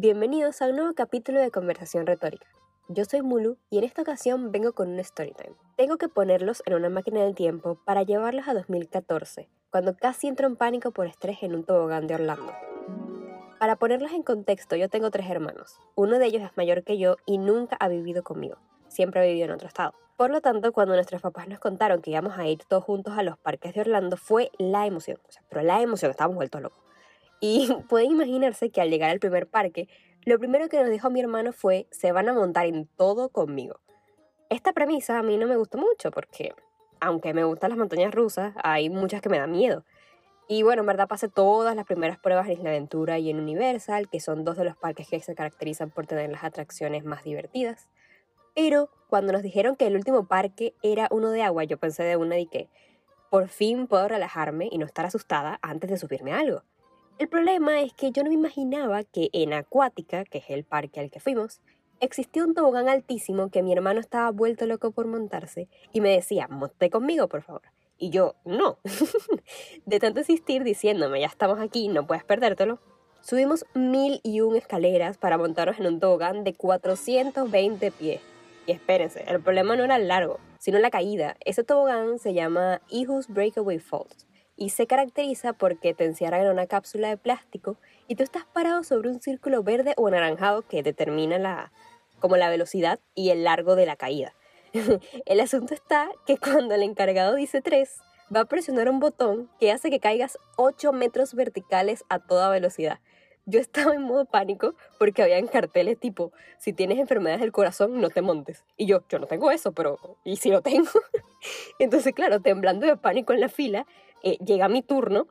Bienvenidos a un nuevo capítulo de Conversación Retórica. Yo soy Mulu y en esta ocasión vengo con un storytime. Tengo que ponerlos en una máquina del tiempo para llevarlos a 2014, cuando casi entro en pánico por estrés en un tobogán de Orlando. Para ponerlos en contexto, yo tengo tres hermanos. Uno de ellos es mayor que yo y nunca ha vivido conmigo. Siempre ha vivido en otro estado. Por lo tanto, cuando nuestros papás nos contaron que íbamos a ir todos juntos a los parques de Orlando, fue la emoción. Pero la emoción, estábamos vueltos locos. Y pueden imaginarse que al llegar al primer parque, lo primero que nos dijo mi hermano fue, se van a montar en todo conmigo. Esta premisa a mí no me gustó mucho porque, aunque me gustan las montañas rusas, hay muchas que me dan miedo. Y bueno, en verdad pasé todas las primeras pruebas en Isla Aventura y en Universal, que son dos de los parques que se caracterizan por tener las atracciones más divertidas. Pero cuando nos dijeron que el último parque era uno de agua, yo pensé de una de que por fin puedo relajarme y no estar asustada antes de subirme a algo. El problema es que yo no me imaginaba que en Acuática, que es el parque al que fuimos, existía un tobogán altísimo que mi hermano estaba vuelto loco por montarse y me decía, monte conmigo, por favor. Y yo, no. de tanto insistir diciéndome, ya estamos aquí, no puedes perdértelo. Subimos mil y un escaleras para montarnos en un tobogán de 420 pies. Y espérense, el problema no era el largo, sino la caída. Ese tobogán se llama Ihus Breakaway Falls y se caracteriza porque te encierran en una cápsula de plástico y tú estás parado sobre un círculo verde o anaranjado que determina la, como la velocidad y el largo de la caída. el asunto está que cuando el encargado dice 3, va a presionar un botón que hace que caigas 8 metros verticales a toda velocidad. Yo estaba en modo pánico porque habían carteles tipo, si tienes enfermedades del corazón, no te montes. Y yo, yo no tengo eso, pero ¿y si lo tengo? Entonces, claro, temblando de pánico en la fila, eh, llega mi turno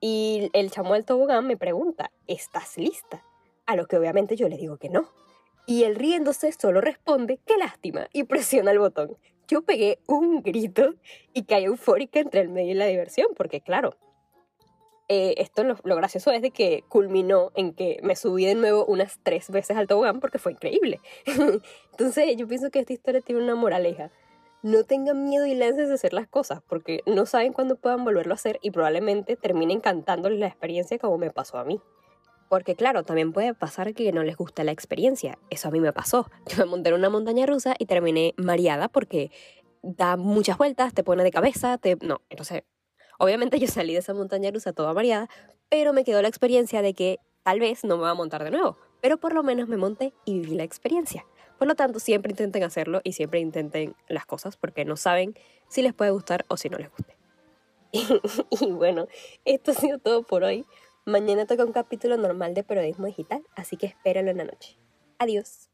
y el chamo del tobogán me pregunta, ¿estás lista? A lo que obviamente yo le digo que no. Y él riéndose solo responde, qué lástima, y presiona el botón. Yo pegué un grito y caí eufórica entre el medio y la diversión, porque claro, eh, esto lo, lo, gracioso es de que culminó en que me subí de nuevo unas tres veces al tobogán porque fue increíble. Entonces yo pienso que esta historia tiene una moraleja no tengan miedo y lancen a hacer las cosas, porque no saben cuándo puedan volverlo a hacer y probablemente terminen encantándoles la experiencia como me pasó a mí. Porque claro, también puede pasar que no les guste la experiencia. Eso a mí me pasó. Yo me monté en una montaña rusa y terminé mareada porque da muchas vueltas, te pone de cabeza, te... No, entonces, obviamente yo salí de esa montaña rusa toda mareada, pero me quedó la experiencia de que tal vez no me va a montar de nuevo. Pero por lo menos me monté y viví la experiencia. Por lo tanto, siempre intenten hacerlo y siempre intenten las cosas porque no saben si les puede gustar o si no les guste. y, bueno, esto ha sido todo por hoy. Mañana toca un capítulo normal de periodismo digital, así que espéralo en la noche. Adiós.